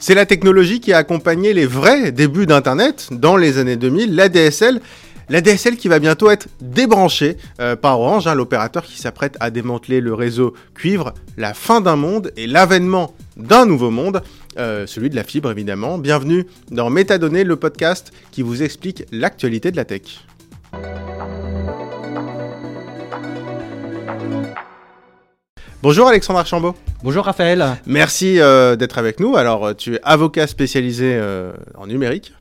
C'est la technologie qui a accompagné les vrais débuts d'Internet dans les années 2000, la DSL. La DSL qui va bientôt être débranchée euh, par Orange, hein, l'opérateur qui s'apprête à démanteler le réseau cuivre, la fin d'un monde et l'avènement d'un nouveau monde, euh, celui de la fibre évidemment. Bienvenue dans Métadonnées, le podcast qui vous explique l'actualité de la tech. Bonjour Alexandre Archambault. Bonjour Raphaël. Merci euh, d'être avec nous. Alors, euh, tu es avocat spécialisé euh, en numérique.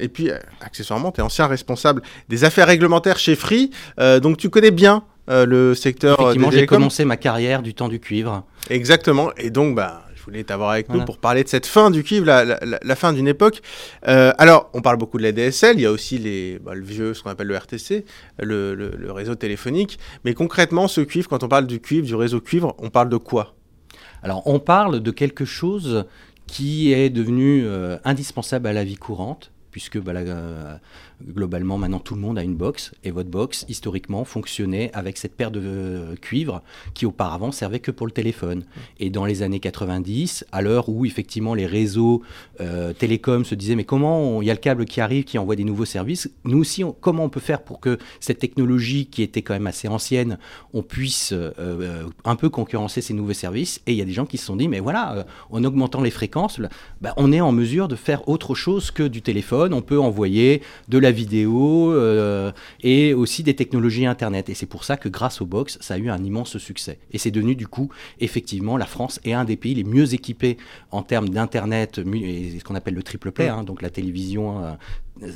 et puis, accessoirement, tu es ancien responsable des affaires réglementaires chez Free. donc, tu connais bien le secteur. Effectivement, j'ai commencé ma carrière du temps du cuivre. Exactement. Et donc, bah, je voulais t'avoir avec nous pour parler de cette fin du cuivre, la, fin d'une époque. Euh, alors, on parle beaucoup de la DSL, il y a aussi les, bah, le vieux, ce qu'on appelle le RTC, le, réseau téléphonique. Mais concrètement, ce cuivre, quand on parle du cuivre, du réseau cuivre, on parle de quoi? Alors, on parle de quelque chose qui est devenu euh, indispensable à la vie courante, puisque bah, euh, globalement maintenant tout le monde a une box et votre box historiquement fonctionnait avec cette paire de euh, cuivre qui auparavant servait que pour le téléphone. Et dans les années 90, à l'heure où effectivement les réseaux euh, télécoms se disaient mais comment il y a le câble qui arrive qui envoie des nouveaux services, nous aussi comment on peut faire pour que cette technologie qui était quand même assez ancienne, on puisse un peu concurrencer ces nouveaux services? Et il y a des gens qui se sont dit mais voilà en augmentant les fréquences, bah, on est en mesure de faire autre chose que du téléphone on peut envoyer de la vidéo euh, et aussi des technologies Internet. Et c'est pour ça que grâce au box, ça a eu un immense succès. Et c'est devenu du coup, effectivement, la France est un des pays les mieux équipés en termes d'Internet, ce qu'on appelle le triple play, mmh. hein, donc la télévision, euh,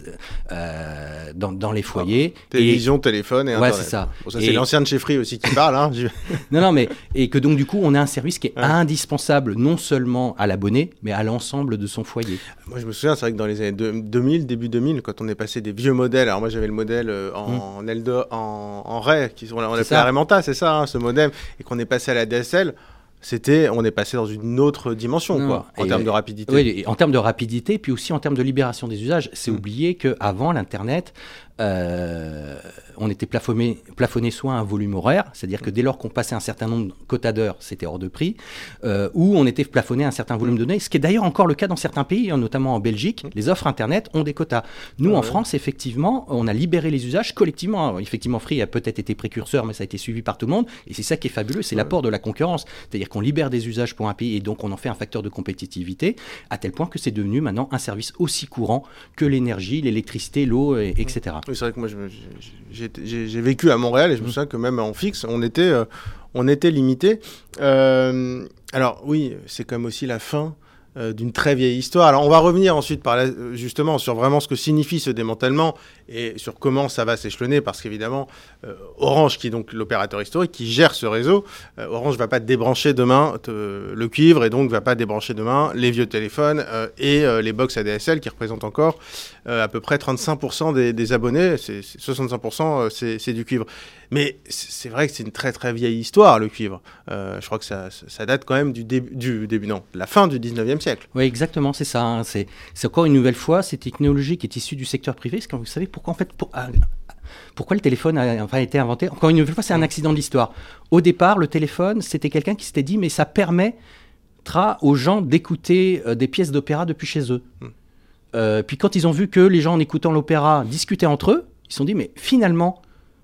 euh, dans, les foyers. télévision, téléphone et Internet. c'est ça. c'est l'ancien de chez Free aussi qui parle. Hein. non, non, mais et que donc du coup, on a un service qui est indispensable non seulement à l'abonné, mais à l'ensemble de son foyer. Moi, je me souviens, c'est vrai que dans les années 2000, début 2000, quand on est passé des vieux modèles, alors moi j'avais le modèle euh, en, mmh. en, en, Ray, qui, on, on appelait Raymanta, c'est ça, hein, ce modem, et qu'on est passé à la DSL c'était, on est passé dans une autre dimension, quoi, en termes de rapidité. Oui, en termes de rapidité, puis aussi en termes de libération des usages. C'est mmh. oublier qu'avant l'Internet, euh, on était plafonné, plafonné soit à un volume horaire, c'est-à-dire que dès lors qu'on passait un certain nombre de quotas d'heures, c'était hors de prix, euh, ou on était plafonné à un certain volume de données, ce qui est d'ailleurs encore le cas dans certains pays, hein, notamment en Belgique, les offres Internet ont des quotas. Nous, ah en France, effectivement, on a libéré les usages collectivement. effectivement, Free a peut-être été précurseur, mais ça a été suivi par tout le monde, et c'est ça qui est fabuleux, c'est l'apport de la concurrence. C'est-à-dire qu'on libère des usages pour un pays, et donc on en fait un facteur de compétitivité, à tel point que c'est devenu maintenant un service aussi courant que l'énergie, l'électricité, l'eau, etc. Oui, c'est vrai que moi, j'ai vécu à Montréal et je me mmh. souviens que même en fixe, on était, euh, on était limité. Euh, alors oui, c'est comme aussi la fin euh, d'une très vieille histoire. Alors on va revenir ensuite par justement sur vraiment ce que signifie ce démantèlement et sur comment ça va s'échelonner parce qu'évidemment Orange qui est donc l'opérateur historique qui gère ce réseau, Orange va pas débrancher demain le cuivre et donc va pas débrancher demain les vieux téléphones et les box ADSL qui représentent encore euh, à peu près 35% des, abonnés, c'est 65% euh, c'est du cuivre. Mais c'est vrai que c'est une très très vieille histoire, le cuivre. Euh, je crois que ça, date quand même du début, non, la fin du 19e siècle. Oui, exactement, c'est ça. Hein. C'est encore une nouvelle fois cette technologie qui est issue du secteur privé. Parce que vous savez pourquoi en fait, ah, pourquoi le téléphone a enfin, été inventé? Encore une fois, c'est un accident de l'histoire. Au départ, le téléphone, c'était quelqu'un qui s'était dit, mais ça permettra aux gens d'écouter des pièces d'opéra depuis chez eux. Hmm. Euh, puis quand ils ont vu que les gens en écoutant l'opéra discutaient entre eux, ils se sont dit mais finalement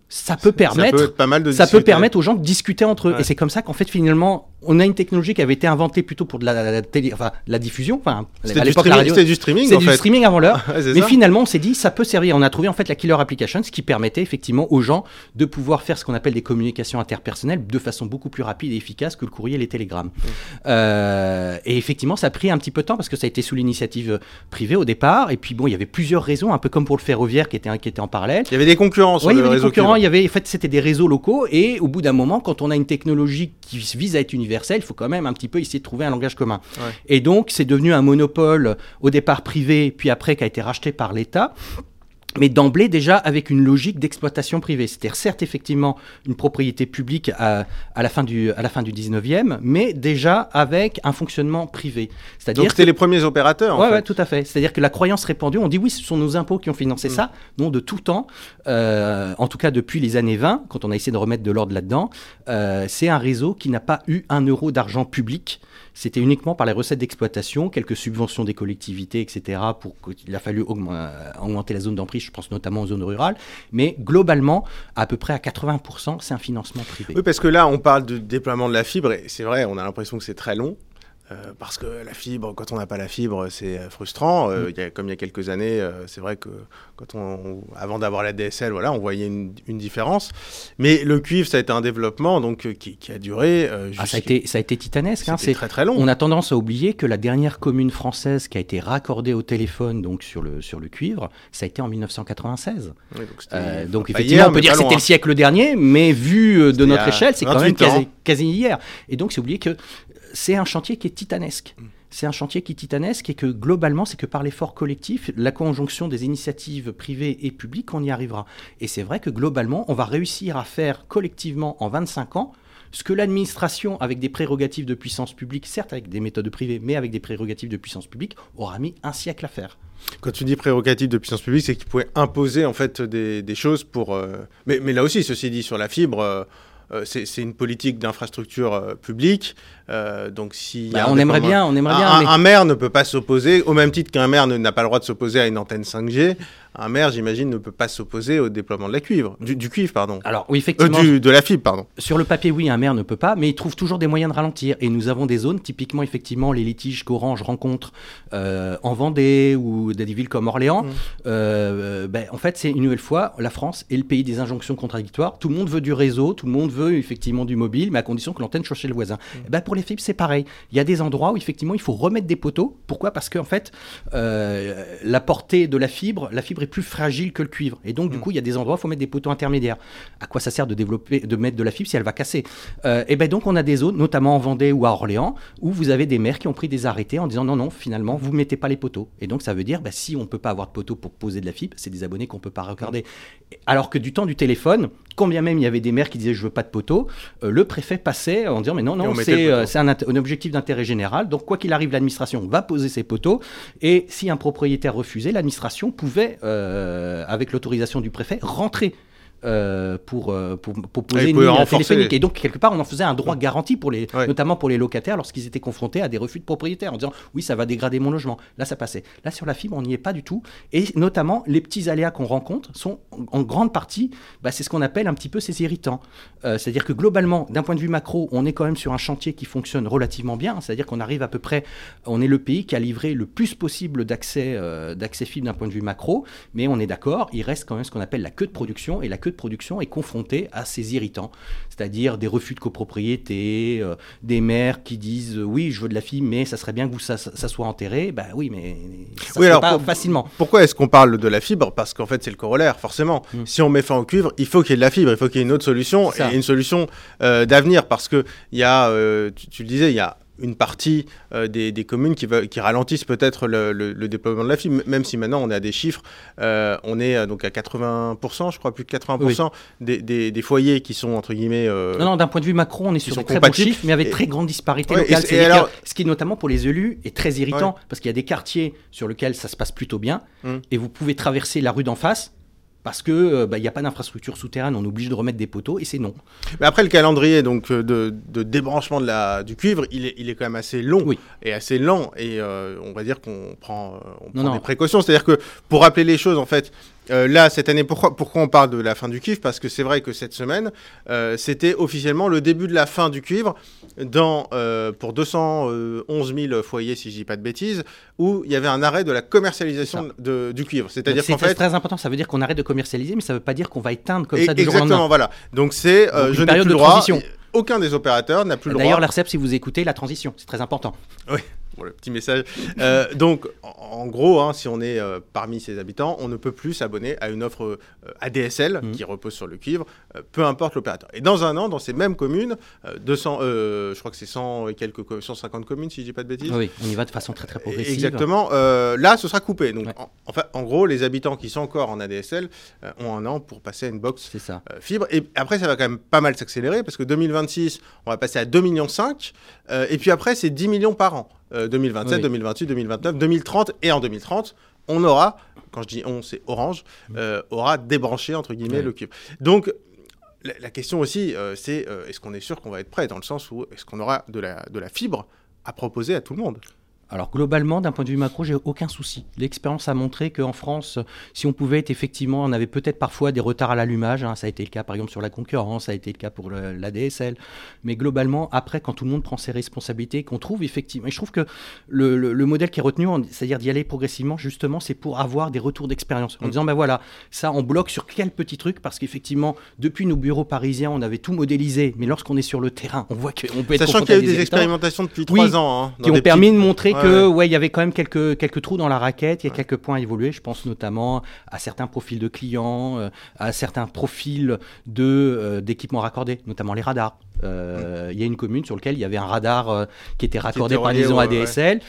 ça peut permettre ça peut, permettre aux gens de discuter entre eux et c'est comme ça qu'en fait finalement on a une technologie qui avait été inventée plutôt pour de la, télé, enfin, la diffusion. Enfin, c'était du, streaming, du streaming. C'était du streaming avant l'heure. mais finalement, on s'est dit, ça peut servir. On a trouvé en fait la killer application, ce qui permettait effectivement aux gens de pouvoir faire ce qu'on appelle des communications interpersonnelles de façon beaucoup plus rapide et efficace que le courrier et les télégrammes. Euh, et effectivement, ça a pris un petit peu de temps parce que ça a été sous l'initiative privée au départ. Et puis bon, il y avait plusieurs réseaux, un peu comme pour le ferroviaire qui était, qui était en parallèle. Il y avait des concurrents sur il y avait des concurrents. Il y avait, en fait, c'était des réseaux locaux. Et au bout d'un moment, quand on a une technologie qui vise à être universelle, il faut quand même un petit peu essayer de trouver un langage commun. Et donc, c'est devenu un monopole au départ privé, puis après qui a été racheté par l'État mais d'emblée déjà avec une logique d'exploitation privée. C'est-à-dire certes effectivement une propriété publique à, la, fin du, à la fin du 19e, mais déjà avec un fonctionnement privé. C'est-à-dire Donc c'était les premiers opérateurs en fait. tout à fait. C'est-à-dire que la croyance répandue, on dit oui, ce sont nos impôts qui ont financé mm. ça. Non, de tout temps, euh, en tout cas depuis les années 20, quand on a essayé de remettre de l'ordre là-dedans, euh, c'est un réseau qui n'a pas eu un euro d'argent public c'était uniquement par les recettes d'exploitation, quelques subventions des collectivités, etc. Pour qu'il a fallu augmenter la zone d'emprise, je pense notamment aux zones rurales. Mais globalement, à peu près à 80%, c'est un financement privé. Oui, parce que là, on parle du déploiement de la fibre, et c'est vrai, on a l'impression que c'est très long. Euh, parce que la fibre, quand on n'a pas la fibre, c'est euh, frustrant. Euh, mm. comme il y a quelques années, c'est vrai que quand on, avant d'avoir la DSL, voilà, on voyait une, différence. Mais le cuivre, ça a été un développement donc qui, a duré. Ah, ça a été, ça a été titanesque. Hein, c'est très très long. On a tendance à oublier que la dernière commune française qui a été raccordée au téléphone donc sur le sur le cuivre, ça a été en 1996. donc, effectivement, on peut dire que c'était le siècle dernier, mais vu de notre échelle, c'est quand même quasi, quasi, hier. Et donc, c'est oublié que c'est un chantier qui est titanesque. Mm. C'est un chantier qui est titanesque et que globalement, c'est que par l'effort collectif, la conjonction des initiatives privées et publiques, on y arrivera. Et c'est vrai que globalement, on va réussir à faire collectivement en 25 ans ce que l'administration, avec des prérogatives de puissance publique, certes avec des méthodes privées, mais avec des prérogatives de puissance publique, aura mis un siècle à faire. Quand tu dis prérogatives de puissance publique, c'est qu'ils pouvaient imposer en fait des, choses pour. Euh, mais, là aussi, ceci dit, sur la fibre. Euh, euh, c'est une politique d'infrastructure publique euh, donc si bah, on aimerait bien, on aimerait bien. Un, maire ne peut pas s'opposer, au même titre qu'un maire n'a pas le droit de s'opposer à une antenne 5G. Un maire, j'imagine, ne peut pas s'opposer au déploiement de la cuivre, du, cuivre, pardon. Alors oui, effectivement. Euh, de la fibre, pardon. Sur le papier, oui, un maire ne peut pas, mais il trouve toujours des moyens de ralentir. Et nous avons des zones, typiquement, effectivement, les litiges qu'Orange rencontre euh, en Vendée ou dans des villes comme Orléans. Mmh. Ben, en fait, c'est une nouvelle fois, la France est le pays des injonctions contradictoires. Tout le monde veut du réseau, tout le monde veut effectivement du mobile, mais à condition que l'antenne soit chez le voisin. Mmh. ben, pour les fibres, c'est pareil. Il y a des endroits où effectivement il faut remettre des poteaux. Pourquoi? Parce qu'en fait, euh, la portée de la fibre, la fibre est plus fragile que le cuivre. Et donc, du mm. coup, il y a des endroits où il faut mettre des poteaux intermédiaires. À quoi ça sert de développer, de mettre de la fibre si elle va casser? Euh, Et bien donc, on a des zones, notamment en Vendée ou à Orléans, où vous avez des maires qui ont pris des arrêtés en disant non, non, finalement, vous ne mettez pas les poteaux. Et donc, ça veut dire, bah, si on ne peut pas avoir de poteaux pour poser de la fibre, c'est des abonnés qu'on ne peut pas regarder. Alors que du temps du téléphone, combien même il y avait des maires qui disaient je veux pas de poteaux, euh, le préfet passait en disant mais non, non, c'est un, un, objectif d'intérêt général. Donc, quoi qu'il arrive, l'administration va poser ses poteaux. Et si un propriétaire refusait, l'administration pouvait, euh, avec l'autorisation du préfet, rentrer euh, pour, euh, pour, pour, poser une ligne téléphonique. Et donc, quelque part, on en faisait un droit garanti, pour les, notamment pour les locataires, lorsqu'ils étaient confrontés à des refus de propriétaires, en disant oui, ça va dégrader mon logement. Là, ça passait. Là, sur la fibre, on n'y est pas du tout. Et notamment, les petits aléas qu'on rencontre sont en grande partie, bah, c'est ce qu'on appelle un petit peu ces irritants. Euh, c'est-à-dire que globalement, d'un point de vue macro, on est quand même sur un chantier qui fonctionne relativement bien. C'est-à-dire qu'on arrive à peu près, on est le pays qui a livré le plus possible d'accès d'accès fibre d'un point de vue macro, mais on est d'accord, il reste quand même ce qu'on appelle la queue de production. Et la queue de production est confrontée à ces irritants, c'est-à-dire des refus de copropriété, euh, des maires qui disent euh, oui, je veux de la fille, mais ça serait bien que vous, ça, soit enterré. Ben oui, mais ça oui, alors, pas facilement. Pourquoi est-ce qu'on parle de la fibre? Parce qu'en fait, c'est le corollaire, forcément. Hmm. Si on met fin au cuivre, il faut qu'il y ait de la fibre, il faut qu'il y ait une autre solution, et une solution euh, d'avenir, parce que il y a, tu, le disais, il y a une partie euh, des, communes qui, qui ralentissent peut-être le, déploiement de la fibre, même si maintenant on est à des chiffres, euh, on est euh, donc à 80%, je crois plus de 80% des, foyers qui sont entre guillemets... non, non, d'un point de vue macro, on est sur des très bons chiffres, mais avec très grande disparité locale. ce qui, notamment pour les élus, est très irritant, parce qu'il y a des quartiers sur lesquels ça se passe plutôt bien, hum. et vous pouvez traverser la rue d'en face, parce que il euh, n'y bah, a pas d'infrastructure souterraine, on est obligé de remettre des poteaux et c'est non. Mais après le calendrier donc euh, de, de débranchement de la, du cuivre, il est, il est quand même assez long et assez lent et euh, on va dire qu'on prend, on prend des précautions. C'est-à-dire que pour rappeler les choses en fait, euh, là, cette année, pourquoi, pourquoi on parle de la fin du cuivre? Parce que c'est vrai que cette semaine, euh, c'était officiellement le début de la fin du cuivre dans, euh, pour 211 000 foyers, si je dis pas de bêtises, où il y avait un arrêt de la commercialisation de, du cuivre. C'est-à-dire qu'en fait... C'est très important, ça veut dire qu'on arrête de commercialiser, mais ça ne veut pas dire qu'on va éteindre comme ça du jour au Exactement, voilà. Donc c'est, je n'ai plus le droit, aucun des opérateurs n'a plus le droit... D'ailleurs, l'ARCEP, si vous écoutez, la transition, c'est très important. Oui le petit message. Euh, donc, en, gros, hein, si on est euh, parmi ces habitants, on ne peut plus s'abonner à une offre euh, ADSL mmh. qui repose sur le cuivre, peu importe l'opérateur. Et dans un an, dans ces mêmes communes, 200, je crois que c'est 100 et quelques 150 communes, si je dis pas de bêtises. Oui, on y va de façon très très progressive. Exactement. là, ce sera coupé. Donc, en, fait, en gros, les habitants qui sont encore en ADSL ont un an pour passer à une box fibre. Et après, ça va quand même pas mal s'accélérer parce que 2026, on va passer à 2,5 millions. et puis après, c'est 10 millions par an. 2027, 2028, 2029, 2030 et en 2030, on aura, quand je dis on, c'est Orange, mm. euh, aura débranché entre guillemets le cube. Donc la, question aussi, euh, c'est euh, est-ce qu'on est sûr qu'on va être prêt dans le sens où est-ce qu'on aura de la, de la fibre à proposer à tout le monde? Alors globalement, d'un point de vue macro, j'ai aucun souci. L'expérience a montré qu'en France, si on pouvait être effectivement, on avait peut-être parfois des retards à l'allumage. Hein, ça a été le cas par exemple sur la concurrence, ça a été le cas pour la DSL. Mais globalement, après, quand tout le monde prend ses responsabilités, qu'on trouve effectivement, et je trouve que le, modèle qui est retenu, c'est-à-dire d'y aller progressivement, justement, c'est pour avoir des retours d'expérience. En mm. disant, ben voilà, ça, on bloque sur quel petit truc, parce qu'effectivement, depuis nos bureaux parisiens, on avait tout modélisé, mais lorsqu'on est sur le terrain, on voit qu'on peut être Sachant qu'il y a eu des, expérimentations depuis trois ans. Hein, qui ont permis de montrer que ouais, il y avait quand même quelques, quelques trous dans la raquette, il y a quelques points à évoluer. Je pense notamment à certains profils de clients, euh, à certains profils de, euh, d'équipements raccordés, notamment les radars. Euh, il y a une commune sur laquelle il y avait un radar qui était raccordé par liaison ADSL.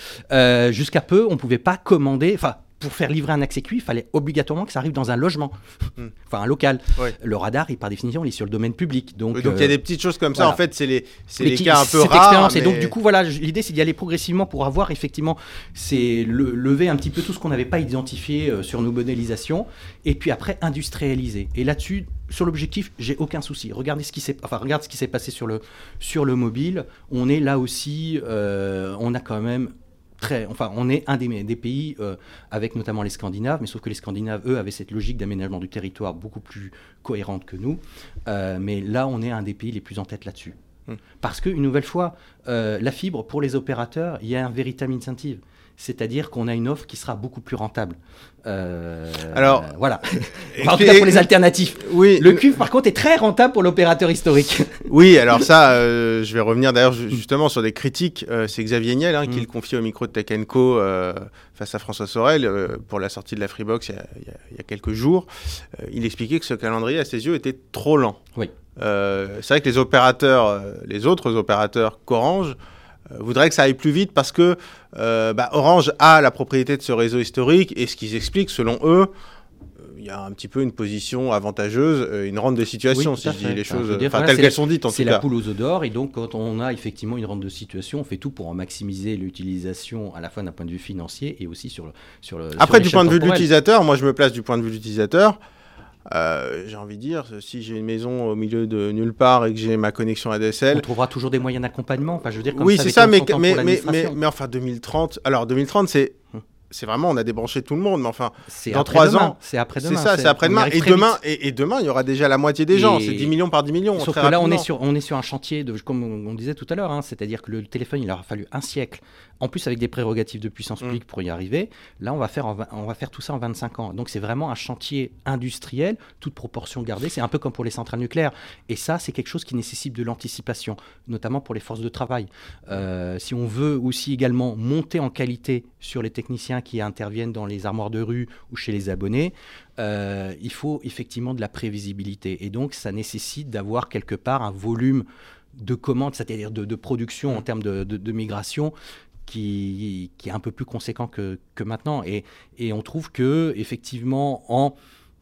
jusqu'à peu, on ne pouvait pas commander, enfin, pour faire livrer un accès cuit, il fallait obligatoirement que ça arrive dans un logement, hmm. enfin un local. Le radar, il, par définition, il est sur le domaine public. Donc, donc il y a des petites choses comme ça. En fait, c'est les, les, cas un peu rares. Et donc, du coup, voilà, l'idée, c'est d'y aller progressivement pour avoir effectivement, c'est lever un petit peu tout ce qu'on n'avait pas identifié euh, sur nos modélisations, et puis après industrialiser. Et là-dessus, sur l'objectif, j'ai aucun souci. Regardez ce qui s'est, enfin, regarde ce qui s'est passé sur le, sur le mobile. On est là aussi, euh, on a quand même enfin, on est un des, pays euh, avec notamment les Scandinaves, mais sauf que les Scandinaves, eux, avaient cette logique d'aménagement du territoire beaucoup plus cohérente que nous. Euh, mais là, on est un des pays les plus en tête là-dessus. Hmm. Parce qu'une nouvelle fois, euh, la fibre, pour les opérateurs, il y a un véritable incentive c'est-à-dire qu'on a une offre qui sera beaucoup plus rentable. Euh, Alors, voilà. en tout cas pour les alternatifs. Oui. Le cuivre, par contre, est très rentable pour l'opérateur historique. Oui, alors ça, euh, je vais revenir d'ailleurs justement sur des critiques. Euh, c'est Xavier Niel hein, qui mm. le confie au micro de Tech Co face à François Sorel pour la sortie de la Freebox il y a, quelques jours. il expliquait que ce calendrier, à ses yeux, était trop lent. Oui. c'est vrai que les opérateurs, les autres opérateurs qu'Orange, voudrait que ça aille plus vite parce que euh, bah, Orange a la propriété de ce réseau historique et ce qu'ils expliquent, selon eux, euh, il y a un petit peu une position avantageuse, une rente de situation, si je dis les choses telles qu'elles sont dites en tout cas. C'est la poule aux œufs d'or, et donc quand on a effectivement une rente de situation, on fait tout pour en maximiser l'utilisation à la fois d'un point de vue financier et aussi sur le. Sur le Après, du point de vue de l'utilisateur, moi je me place du point de vue de l'utilisateur. Euh, j'ai envie de dire, si j'ai une maison au milieu de nulle part et que j'ai ma connexion ADSL. On trouvera toujours des moyens d'accompagnement. Enfin, je veux dire, oui, c'est ça, mais, mais, mais, mais, enfin, 2030. Alors, 2030, c'est. C'est vraiment, on a débranché tout le monde, mais enfin, dans trois ans, c'est après-demain. C'est ça, c'est après-demain. Et demain, et, demain, il y aura déjà la moitié des gens. C'est 10 millions par 10 millions. Sauf que là, on est sur, on est sur un chantier de, comme on disait tout à l'heure, hein, c'est-à-dire que le téléphone, il aura fallu un siècle, en plus avec des prérogatives de puissance mm. publique pour y arriver. Là, on va faire, on va faire tout ça en 25 ans. Donc, c'est vraiment un chantier industriel, toute proportion gardée. C'est un peu comme pour les centrales nucléaires. Et ça, c'est quelque chose qui nécessite de l'anticipation, notamment pour les forces de travail. Euh, si on veut aussi également monter en qualité sur les techniciens qui interviennent dans les armoires de rue ou chez les abonnés, euh, il faut effectivement de la prévisibilité. Et donc, ça nécessite d'avoir quelque part un volume de commandes, c'est-à-dire de, production en termes de, migration, qui, est un peu plus conséquent que, maintenant. Et, on trouve que, effectivement, en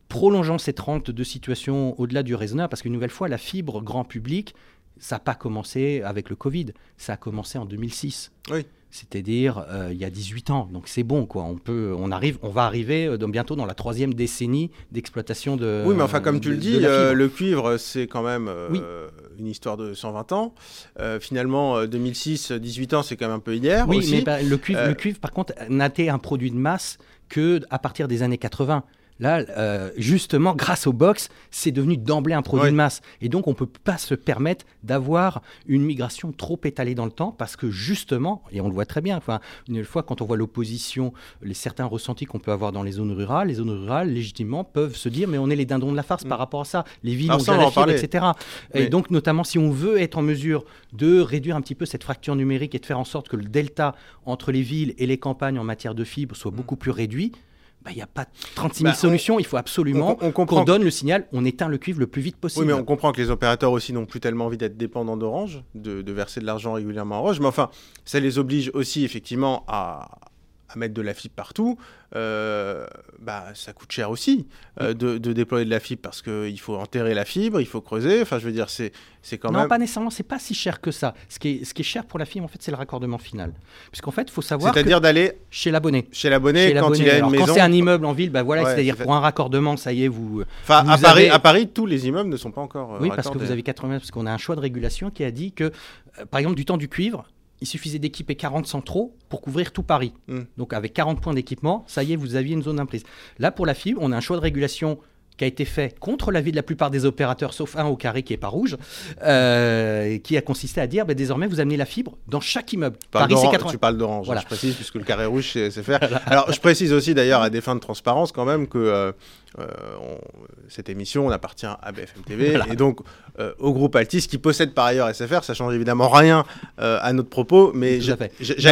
prolongeant cette rente de situation au-delà du raisonnable, parce qu'une nouvelle fois, la fibre grand public, ça n'a pas commencé avec le Covid, ça a commencé en 2006. Oui c'est-à-dire euh, il y a 18 ans. Donc c'est bon, quoi. On peut, on arrive, on va arriver euh, bientôt dans la troisième décennie d'exploitation de. Oui, mais enfin comme tu le dis, euh, le cuivre c'est quand même une histoire de 120 ans. finalement, 2006, 18 ans, c'est quand même un peu hier. Oui, mais le cuivre, le cuivre, par contre, n'a été un produit de masse que à partir des années 80. Là, euh, justement, grâce au box, c'est devenu d'emblée un produit de masse. Et donc, on ne peut pas se permettre d'avoir une migration trop étalée dans le temps parce que justement, et on le voit très bien, enfin, une fois, quand on voit l'opposition, les certains ressentis qu'on peut avoir dans les zones rurales, les zones rurales, légitimement, peuvent se dire, mais on est les dindons de la farce par mm. rapport à ça. Les villes ont déjà la fibre, etc. Et donc, notamment, si on veut être en mesure de réduire un petit peu cette fracture numérique et de faire en sorte que le delta entre les villes et les campagnes en matière de fibre soit mm. beaucoup plus réduit, bah, il n'y a pas 36 000 bah, solutions. il faut absolument qu'on donne le signal, on éteint le cuivre le plus vite possible. Oui, mais on comprend que les opérateurs aussi n'ont plus tellement envie d'être dépendants d'Orange, de, de, verser de l'argent régulièrement à Orange. Mais enfin, ça les oblige aussi effectivement à, à mettre de la fibre partout, euh, bah, ça coûte cher aussi euh, de, déployer de la fibre parce qu'il faut enterrer la fibre, il faut creuser. Enfin, je veux dire, c'est, c'est quand même. Non, pas nécessairement, c'est pas si cher que ça. Ce qui est, ce qui est cher pour la fibre, en fait, c'est le raccordement final. Puisqu'en fait, il faut savoir. C'est-à-dire d'aller. Chez l'abonné. Chez l'abonné, quand il a une maison. Quand c'est un immeuble en ville, bah voilà, c'est-à-dire pour un raccordement, ça y est, vous. Enfin, à, Paris, à Paris, tous les immeubles ne sont pas encore. oui, parce que vous avez 80 parce qu'on a un choix de régulation qui a dit que, euh, par exemple, du temps du cuivre, il suffisait d'équiper 40 centraux pour couvrir tout Paris. Mm. Donc avec 40 points d'équipement, ça y est, vous aviez une zone d'imprise. Là, pour la fibre, on a un choix de régulation qui a été fait contre l'avis de la plupart des opérateurs, sauf un au carré qui est pas rouge, euh, qui a consisté à dire ben, désormais vous amenez la fibre dans chaque immeuble. Tu Paris, c'est d'orange, 80. Tu parles d'orange, Voilà. je précise, puisque le carré rouge, c'est c'est faire. Alors, je précise aussi d'ailleurs, à des fins de transparence, quand même, que euh, euh, on- cette émission, on appartient à BFM TV, Voilà. et donc euh, au groupe Altis, qui possède par ailleurs SFR. Ça change évidemment rien euh, à notre propos, mais j'allais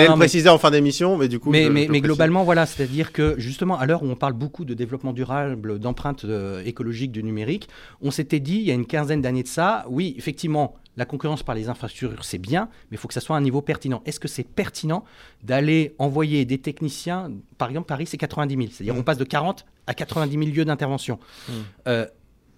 le mais- préciser en fin d'émission, mais du coup. Mais, je- mais, je le mais précise. globalement, voilà, c'est-à-dire que justement, à l'heure où on parle beaucoup de développement durable, d'empreinte écologique du numérique, on s'était dit, il y a une quinzaine d'années de ça, oui, effectivement, la concurrence par les infrastructures, c'est bien, mais il faut que ça soit à un niveau pertinent. Est-ce que c'est pertinent d'aller envoyer des techniciens, par exemple, Paris, c'est 90 000, c'est-à-dire Mm. on passe de 40 à 90 000 lieux d'intervention. Mm. Euh,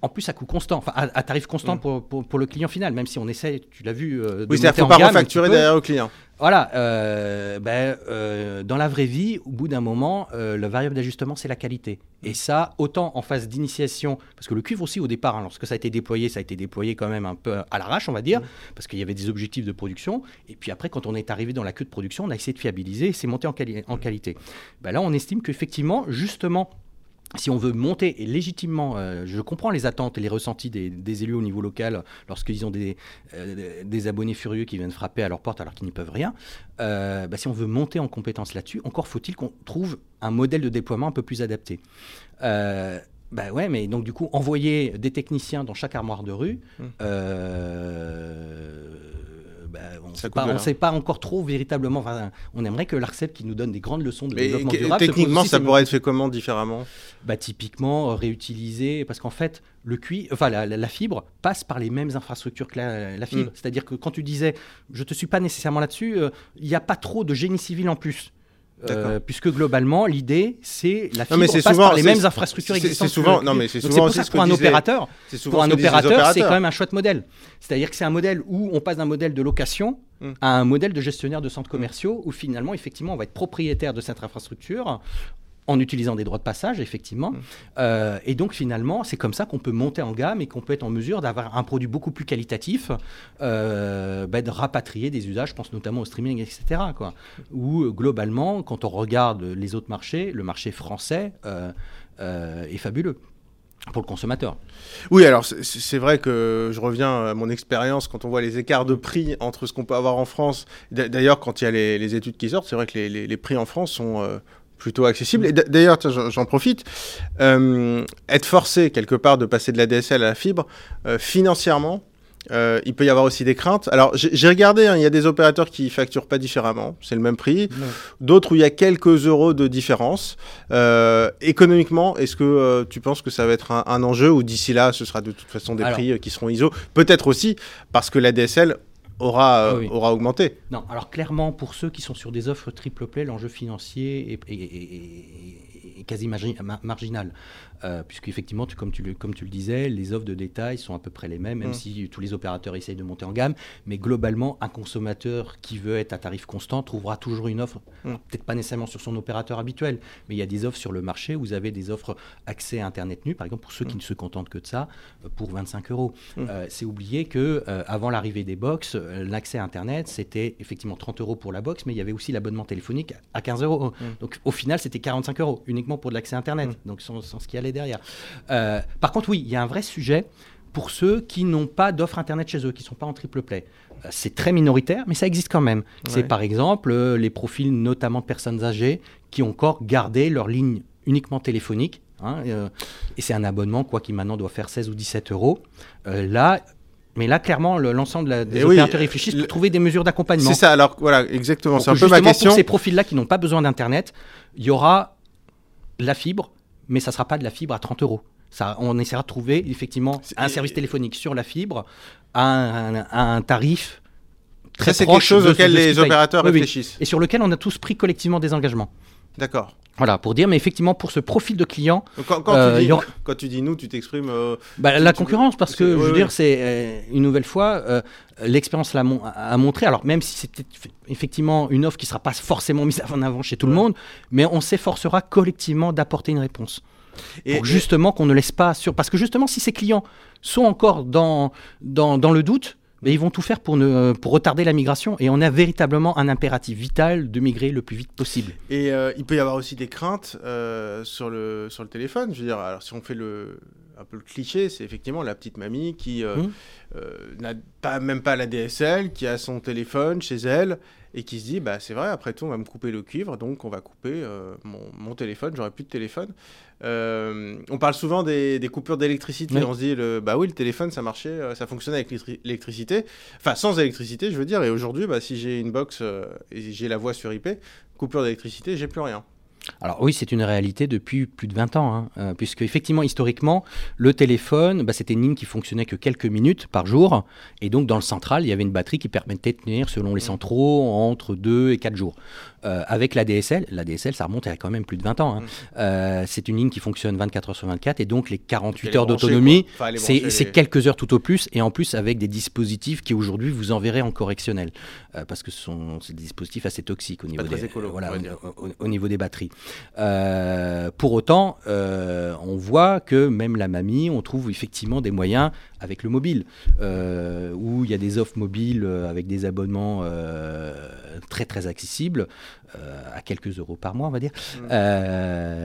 en plus, à coût constant, enfin à, à tarif constant Mm. pour, pour, pour le client final, même si on essaie, tu l'as vu, euh, de Oui, monter en pas gamme refacturer derrière au client. Voilà, euh, ben, euh, dans la vraie vie, au bout d'un moment, euh, le variable d'ajustement, c'est la qualité. Et ça, autant en phase d'initiation, parce que le cuivre aussi au départ, hein, lorsque ça a été déployé, ça a été déployé quand même un peu à l'arrache, on va dire, parce qu'il y avait des objectifs de production. Et puis après, quand on est arrivé dans la queue de production, on a essayé de fiabiliser et c'est monté en, quali- en qualité. Ben là, on estime qu'effectivement, justement, si on veut monter et légitimement, euh, je comprends les attentes et les ressentis des, des élus au niveau local lorsqu'ils ont des, euh, des abonnés furieux qui viennent frapper à leur porte alors qu'ils n'y peuvent rien. Euh, bah, si on veut monter en compétence là-dessus, encore faut-il qu'on trouve un modèle de déploiement un peu plus adapté. Bah ouais, mais donc du coup, envoyer des techniciens dans chaque armoire de rue, Mm. Bah, on ne sait pas encore trop véritablement. enfin, on aimerait que l'ARCEP qui nous donne des grandes leçons de Mais développement durable. techniquement, ça pourrait être fait comment différemment? Bah, typiquement euh, réutiliser, parce qu'en fait, le cuir, enfin la, la- la fibre passe par les mêmes infrastructures que la, la fibre. Mm. C'est-à-dire que quand tu disais, je te suis pas nécessairement là-dessus, euh, il n'y a pas trop de génie civil en plus. Euh, puisque globalement, l'idée, c'est la Non, fibre mais c'est passe souvent- par les c'est- mêmes infrastructures c'est- c'est existantes. que souvent- non, mais c'est souvent pour ça que pour un opérateur, C'est pour un opérateur, c'est quand même un chouette modèle. C'est-à-dire que c'est un modèle où on passe d'un modèle de location Mm. à un modèle de gestionnaire de centres commerciaux où finalement, effectivement, on va être propriétaire de cette infrastructure en utilisant des droits de passage, effectivement. Mm. Euh, et donc, finalement, c'est comme ça qu'on peut monter en gamme et qu'on peut être en mesure d'avoir un produit beaucoup plus qualitatif, euh, bah, de rapatrier des usages, je pense notamment au streaming, etc. Quoi. Où, euh, globalement, quand on regarde les autres marchés, le marché français euh, est fabuleux pour le consommateur. Oui, alors c'est- vrai que je reviens à mon expérience quand on voit les écarts de prix entre ce qu'on peut avoir en France. D'a- D'ailleurs, quand il y a les, les études qui sortent, c'est vrai que les, les- les prix en France sont euh, plutôt accessibles. Et d'a- d'ailleurs, j'en profite, euh, être forcé quelque part de passer de la DSL à la fibre, euh, financièrement, euh, il peut y avoir aussi des craintes. Alors, j'ai regardé, hein, il y a des opérateurs qui facturent pas différemment, c'est le même prix. D'autres où il y a quelques euros de différence. Économiquement, est-ce que tu penses que ça va être un, un enjeu ou d'ici là, ce sera de toute façon des Alors- prix qui seront ISO? Peut-être aussi parce que la DSL aura, euh, oui. aura augmenté. Non, alors clairement, pour ceux qui sont sur des offres triple play, l'enjeu financier est, est- est- est- est quasi margi- ma- marginal. Euh, Puisqu'effectivement, tu, comme, tu le, comme tu le disais, les offres de détail sont à peu près les mêmes, même Mm. si tous les opérateurs essayent de monter en gamme. Mais globalement, un consommateur qui veut être à tarif constant trouvera toujours une offre, Mm. peut-être pas nécessairement sur son opérateur habituel, mais il y a des offres sur le marché. Vous avez des offres accès à Internet nu, par exemple, pour ceux qui ne se contentent que de ça, euh, pour 25 euros. Mm. Euh, C'est oublier que euh, avant l'arrivée des box, l'accès à Internet, c'était effectivement 30 euros pour la box, mais il y avait aussi l'abonnement téléphonique à 15 euros. Mm. Donc au final, c'était 45 euros uniquement pour de l'accès Internet, Mm. donc sans, sans ce qui allait derrière. Euh, par contre, oui, il y a un vrai sujet pour ceux qui n'ont pas d'offre Internet chez eux, qui ne sont pas en triple play. Euh, C'est très minoritaire, mais ça existe quand même. C'est par exemple euh, les profils notamment de personnes âgées qui ont encore gardé leur ligne uniquement téléphonique. hein, euh, et c'est un abonnement quoi, qui maintenant doit faire 16 ou 17 euros. Euh, là, mais là, clairement, le- l'ensemble des Et oui, opérateurs réfléchissent le- pour trouver des mesures d'accompagnement. C'est ça, alors voilà, exactement. C'est un peu ma justement, question. Pour ces profils-là qui n'ont pas besoin d'Internet, il y aura la fibre, mais ça ne sera pas de la fibre à 30 euros. Ça, on essaiera de trouver effectivement un service téléphonique sur la fibre à un, tarif très Ça, c'est quelque chose auquel les opérateurs Oui, oui. réfléchissent. Et sur lequel on a tous pris collectivement des engagements. D'accord. Voilà, pour dire, mais effectivement, pour ce profil de client, Donc, Quand, quand Euh, tu dis, quand tu dis nous, tu t'exprimes. euh, Bah, la concurrence, parce que je veux oui. dire, c'est euh, une nouvelle fois, l'expérience l'a mon- a montré. Alors, même si c'était effectivement une offre qui ne sera pas forcément mise en avant chez tout le monde, mais on s'efforcera collectivement d'apporter une réponse. et, pour justement qu'on ne laisse pas sur. Parce que justement, si ces clients sont encore dans, dans, dans le doute, Mais ils vont tout faire pour, retarder la migration. Et on a véritablement un impératif vital de migrer le plus vite possible. Et euh, il peut y avoir aussi des craintes euh, sur, le, sur le téléphone. Je veux dire, alors si on fait le, un peu le cliché, c'est effectivement la petite mamie qui euh, Mmh. n'a pas, même pas la DSL, qui a son téléphone chez elle et qui se dit bah c'est vrai après tout on va me couper le cuivre donc on va couper euh, mon, mon téléphone j'aurai plus de téléphone Euh, on parle souvent des, des coupures d'électricité Oui. on se dit le, bah oui le téléphone ça marchait euh, ça fonctionnait avec l'électri- l'électricité enfin sans électricité je veux dire et aujourd'hui bah, si j'ai une box euh, et j'ai la voix sur IP coupure d'électricité j'ai plus rien Alors oui, c'est une réalité depuis plus de 20 ans, hein, euh, puisque effectivement, historiquement, le téléphone, bah, c'était une ligne qui fonctionnait que quelques minutes par jour, et donc dans le central, il y avait une batterie qui permettait de tenir, selon les centraux, entre 2 et 4 jours. Euh, avec la DSL, la DSL, ça remonte à quand même plus de 20 ans. hein. Mm. Euh, c'est une ligne qui fonctionne 24 heures sur 24, et donc les 48 Elle est heures d'autonomie. Enfin, c'est les- quelques heures tout au plus, et en plus avec des dispositifs qui aujourd'hui vous enverrez en correctionnel, parce que ce sont des dispositifs assez toxiques au niveau, très des, écolo, voilà, on va au- dire. au, au niveau des batteries. Euh, pour autant, euh, on voit que même la mamie, on trouve effectivement des moyens avec le mobile, euh, où il y a des offres mobiles avec des abonnements très très accessibles, à quelques euros par mois, on va dire.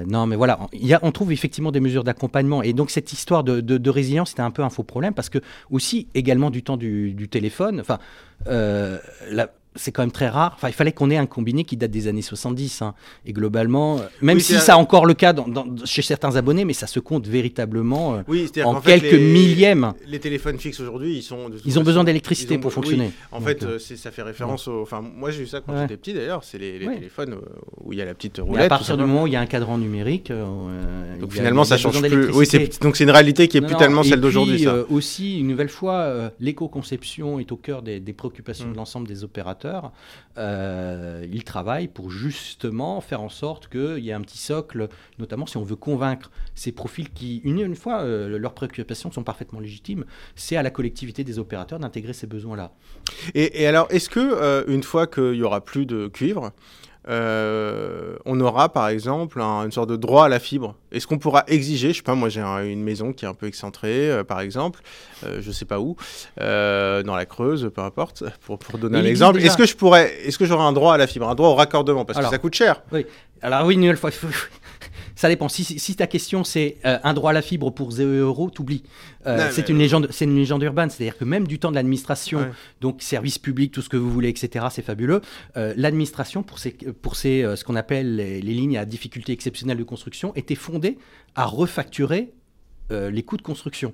Non, mais voilà, il y a- on trouve effectivement des mesures d'accompagnement. Et donc, cette histoire de, de- de résilience, c'était un peu un faux problème parce que, aussi, également du temps du, du téléphone, enfin, la- c'est quand même très rare. Enfin, il fallait qu'on ait un combiné qui date des années 70. hein. Et globalement, euh, même Oui, si ça a encore le cas dans- dans- chez certains abonnés, mais ça se compte véritablement euh, oui en fait, quelques les- millièmes. les téléphones fixes aujourd'hui ils sont de Ils ont besoin façon- d'électricité ils ont- pour oui, fonctionner. En Donc, fait, euh, ça fait référence au. Enfin, moi j'ai eu ça quand Ouais. j'étais petit d'ailleurs. C'est les, les Ouais. téléphones où il y a la petite mais roulette. à tout partir du moment où il y a un cadran numérique, euh, Donc finalement, a ça change plus. Oui, donc c'est une réalité qui est Non, plus non, tellement celle d'aujourd'hui. aussi, une nouvelle fois, l'éco-conception est au cœur des, des préoccupations Mm. de l'ensemble des opérateurs. Euh, ils travaillent pour justement faire en sorte qu'il y ait un petit socle, notamment si on veut convaincre ces profils qui, une, une fois, euh, leurs préoccupations sont parfaitement légitimes, c'est à la collectivité des opérateurs d'intégrer ces besoins-là. Et, alors, est-ce que euh, une fois qu'il y aura plus de cuivre, euh, on aura par exemple un- une sorte de droit à la fibre Est-ce qu'on pourra exiger, je sais pas, moi j'ai un- une maison qui est un peu excentrée, euh, par exemple, euh, je sais pas où, dans la Creuse, peu importe, pour, pour donner Mais un exemple. déjà. Est-ce que je pourrais, est-ce que j'aurai un droit à la fibre, un droit au raccordement, parce Alors, que ça coûte cher. Alors oui, une nouvelle fois, il faut- ça dépend. Si, si- si ta question c'est euh, un droit à la fibre pour 0 euros, t'oublies. Euh, c'est une légende, c'est une légende urbaine. C'est-à-dire que même du temps de l'administration, Ouais. donc service public, tout ce que vous voulez, etc., c'est fabuleux. Euh, l'administration pour ces, pour ces, euh, ce qu'on appelle les, les lignes à difficulté exceptionnelle de construction était fondée à refacturer euh, les coûts de construction.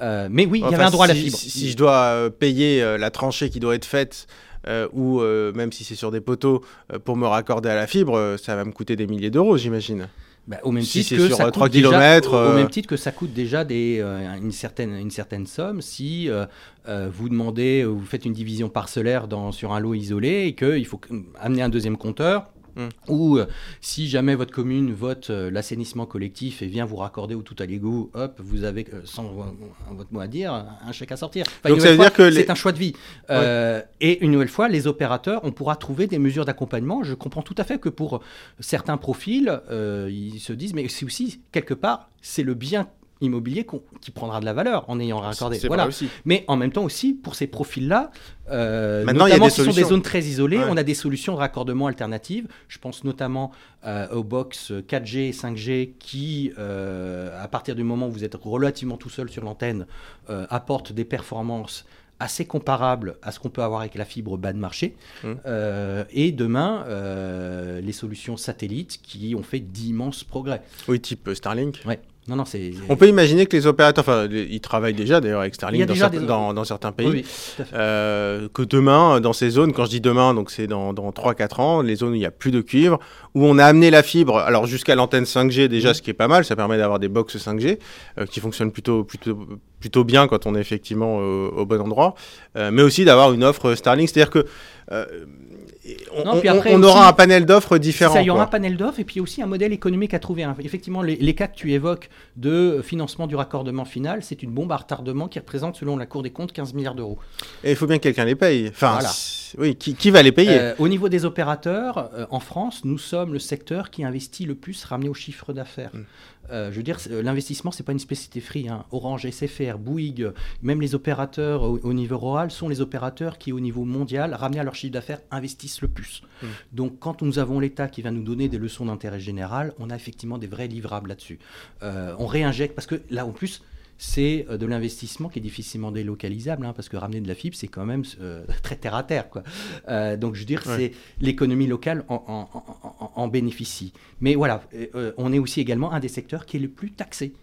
Euh, mais oui, il y avait un droit à la fibre. Si, si je dois euh, payer euh, la tranchée qui doit être faite, euh, ou euh, même si c'est sur des poteaux, euh, pour me raccorder à la fibre, euh, ça va me coûter des milliers d'euros, j'imagine. Bah, au même Si titre que sur, ça coûte 3 déjà- kilomètres, au- au même titre que ça coûte déjà des, euh, une, certaine, une certaine somme si euh, euh, vous demandez, vous faites une division parcellaire dans, sur un lot isolé et qu'il faut amener un deuxième compteur. Mm. Ou euh, si jamais votre commune vote euh, l'assainissement collectif et vient vous raccorder au tout à l'égout, hop, vous avez, euh, sans votre mot à dire, un chèque à sortir. Enfin, Donc ça veut dire que les- c'est un choix de vie. Et une nouvelle fois, les opérateurs, on pourra trouver des mesures d'accompagnement. Je comprends tout à fait que pour certains profils, ils se disent, mais c'est aussi, quelque part, c'est le bien immobilier qui prendra de la valeur en ayant raccordé. Voilà. aussi. Mais en même temps aussi, pour ces profils-là, euh, notamment des si ce sont des zones très isolées, Ouais. on a des solutions de raccordement alternatives. Je pense notamment euh, aux box 4G et 5G qui, euh, à partir du moment où vous êtes relativement tout seul sur l'antenne, euh, apportent des performances assez comparables à ce qu'on peut avoir avec la fibre bas de marché. Mmh. Euh, et demain, euh, les solutions satellites qui ont fait d'immenses progrès. Oui, type euh, Starlink. Ouais. Non, non, c'est. On peut imaginer que les opérateurs, enfin, ils travaillent déjà d'ailleurs avec Starlink dans, certains, des- dans- dans certains pays. Oui, oui. Euh, que demain, dans ces zones, quand je dis demain, donc c'est dans, dans 3-4 ans, les zones où il n'y a plus de cuivre, où on a amené la fibre, alors jusqu'à l'antenne 5G déjà, ce qui est pas mal, ça permet d'avoir des box 5G euh, qui fonctionnent plutôt, plutôt, plutôt bien quand on est effectivement euh, au bon endroit, mais aussi d'avoir une offre Starlink, c'est-à-dire que on, Non, puis on- après on aussi- aura un panel d'offres différents. Ça, il y aura un panel d'offres et puis aussi un modèle économique à trouver. hein. Effectivement, les, les cas que tu évoques de financement du raccordement final, c'est une bombe à retardement qui représente, selon la Cour des comptes, 15 milliards d'euros. Et il faut bien que quelqu'un les paye. Enfin, Voilà. oui, qui, qui, va les payer? Euh, Au niveau des opérateurs, euh, en France, nous sommes le secteur qui investit le plus ramené au chiffre d'affaires. Mm. Euh, je veux dire, l'investissement, c'est pas une spécificité free. Hein. Orange, SFR, Bouygues, même les opérateurs au, niveau rural sont les opérateurs qui, au niveau mondial, ramenés à leur chiffre d'affaires, investissent le plus. Mm. Donc, quand nous avons l'État qui va nous donner des leçons d'intérêt général, on a effectivement des vrais livrables là-dessus. on réinjecte, parce que là, en plus, c'est euh, de l'investissement qui est difficilement délocalisable, hein, parce que ramener de la fibre, c'est quand même euh, très terre à terre. Quoi. Euh, donc, je veux dire, c'est l'économie locale en, bénéficie. Mais voilà, on est aussi également un des secteurs qui est le plus taxé.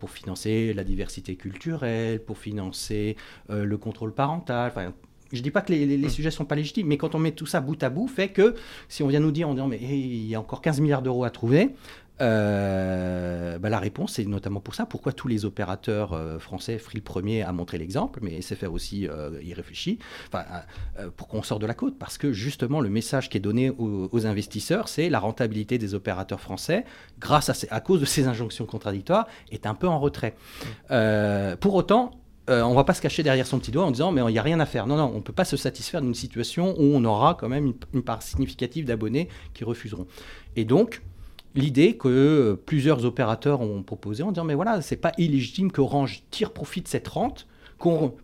pour financer la diversité culturelle, pour financer le contrôle parental. Enfin, je ne dis pas que les, les, sujets ne sont pas légitimes, mais quand on met tout ça bout à bout, fait que si on vient nous dire en disant mais il y a encore 15 milliards d'euros à trouver, euh, bah, la réponse, c'est notamment pour ça. Pourquoi tous les opérateurs euh, français, Free le premier a montré l'exemple, mais SFR aussi euh, y réfléchit, enfin, pour qu'on sorte de la côte. Parce que justement, le message qui est donné aux, investisseurs, c'est la rentabilité des opérateurs français, grâce à, à, cause de ces injonctions contradictoires, est un peu en retrait. pour autant, on ne va pas se cacher derrière son petit doigt en disant mais il n'y a rien à faire. Non, non, on ne peut pas se satisfaire d'une situation où on aura quand même une part significative d'abonnés qui refuseront. Et donc, l'idée que euh, plusieurs opérateurs ont proposé en disant mais voilà, c'est pas illégitime qu'Orange tire profit de cette rente.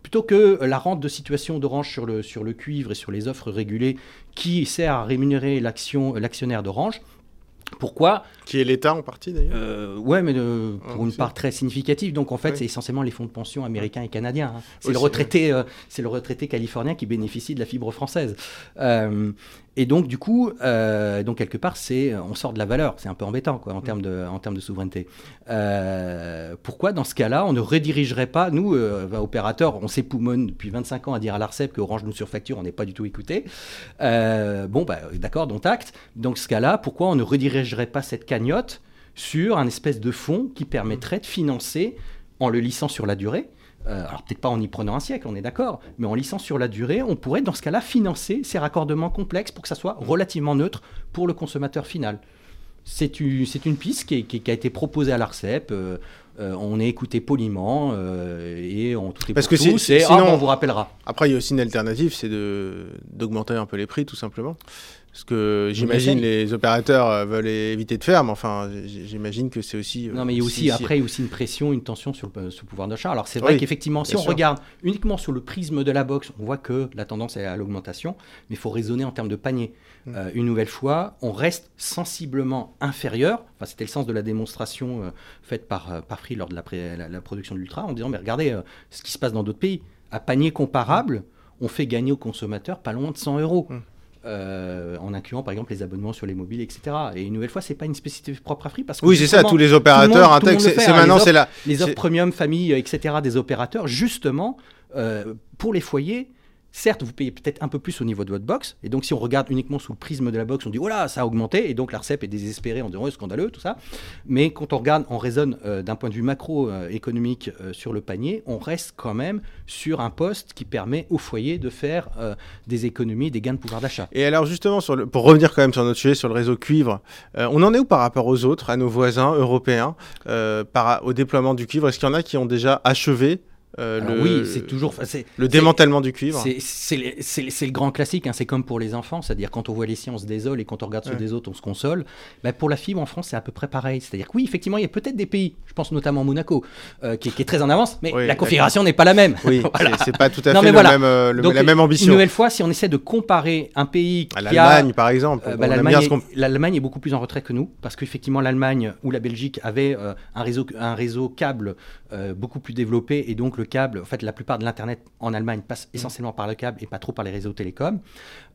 Plutôt que la rente de situation d'Orange sur le, sur le cuivre et sur les offres régulées qui sert à rémunérer l'actionnaire d'Orange, pourquoi Qui est l'État en partie d'ailleurs euh, Ouais, mais pour ah, une part très significative. Donc en fait, c'est essentiellement les fonds de pension américains et canadiens. Hein. C'est le retraité, euh, c'est le retraité californien qui bénéficie de la fibre française. Euh, et donc du coup, euh, donc quelque part, c'est on sort de la valeur. C'est un peu embêtant quoi en termes de en termes de souveraineté. pourquoi dans ce cas-là, on ne redirigerait pas nous opérateurs On s'époumonne depuis 25 ans à dire à l'Arcep que Orange nous surfacture, on n'est pas du tout écouté. bon, bah, d'accord, dont acte. Donc ce cas-là, pourquoi on ne redirigerait pas cette cagnotte sur un espèce de fonds qui permettrait de financer, en le lissant sur la durée, euh, alors peut-être pas en y prenant un siècle, on est d'accord, mais en lissant sur la durée, on pourrait dans ce cas-là financer ces raccordements complexes pour que ça soit relativement neutre pour le consommateur final. C'est une, une, piste qui, a été proposée à l'ARCEP. Euh, euh, on est écouté poliment et on tout est Parce que tout, sinon, ah, on vous rappellera. Après, il y a aussi une alternative, c'est d'augmenter un peu les prix, tout simplement. Ce que j'imagine les opérateurs euh, veulent éviter de faire, mais enfin, j'imagine que c'est aussi. Non, mais il y a aussi, après, il y a aussi une pression, une tension sur le, pouvoir d'achat. Alors, c'est vrai qu'effectivement, si on regarde uniquement sur le prisme de la boxe, on voit que la tendance est à l'augmentation, mais il faut raisonner en termes de panier. Mm. Euh, une nouvelle fois, on reste sensiblement inférieur. Enfin, c'était le sens de la démonstration euh, faite par, par Free lors de la, la, production de l'Ultra, en disant, mais regardez ce qui se passe dans d'autres pays. À panier comparable, on fait gagner aux consommateurs pas loin de 100 euros. Mm. Euh, en incluant par exemple les abonnements sur les mobiles, etc. Et une nouvelle fois, c'est pas une spécificité propre à Free parce que oui, c'est ça, tous les opérateurs intègrent. C'est hein. maintenant, c'est là. Les offres premium, famille, etc. des opérateurs, justement, euh, pour les foyers, Certes, vous payez peut-être un peu plus au niveau de votre box, et donc si on regarde uniquement sous le prisme de la box, on dit oh là, ça a augmenté, et donc l'ARCEP est désespéré en disant oh, scandaleux, tout ça. Mais quand on regarde, on raisonne euh, d'un point de vue macroéconomique euh, sur le panier, on reste quand même sur un poste qui permet au foyer de faire euh, des économies, des gains de pouvoir d'achat. Et alors justement, pour revenir quand même sur notre sujet, sur le réseau cuivre, on en est où par rapport aux autres, à nos voisins européens, au déploiement du cuivre? Est-ce qu'il y en a qui ont déjà achevé euh, le, oui, c'est toujours. Le démantèlement du cuivre. C'est le grand classique, hein, c'est comme pour les enfants, c'est-à-dire quand on voit les siens, on se désole et quand on regarde ceux des autres, on se console. Bah, pour la fibre en France, c'est à peu près pareil. C'est-à-dire que oui, effectivement, il y a peut-être des pays, je pense notamment Monaco, euh, qui, est très en avance, mais la configuration n'est pas la même. Oui, c'est pas tout à fait même, euh, la même ambition. Une nouvelle fois, si on essaie de comparer un pays. À l'Allemagne, par exemple. Bah, L'Allemagne est, beaucoup plus en retrait que nous, parce qu'effectivement, l'Allemagne ou la Belgique avaient un, réseau, un réseau câble beaucoup plus développé et donc le câble, en fait, la plupart de l'Internet en Allemagne passe mm. essentiellement par le câble et pas trop par les réseaux télécoms.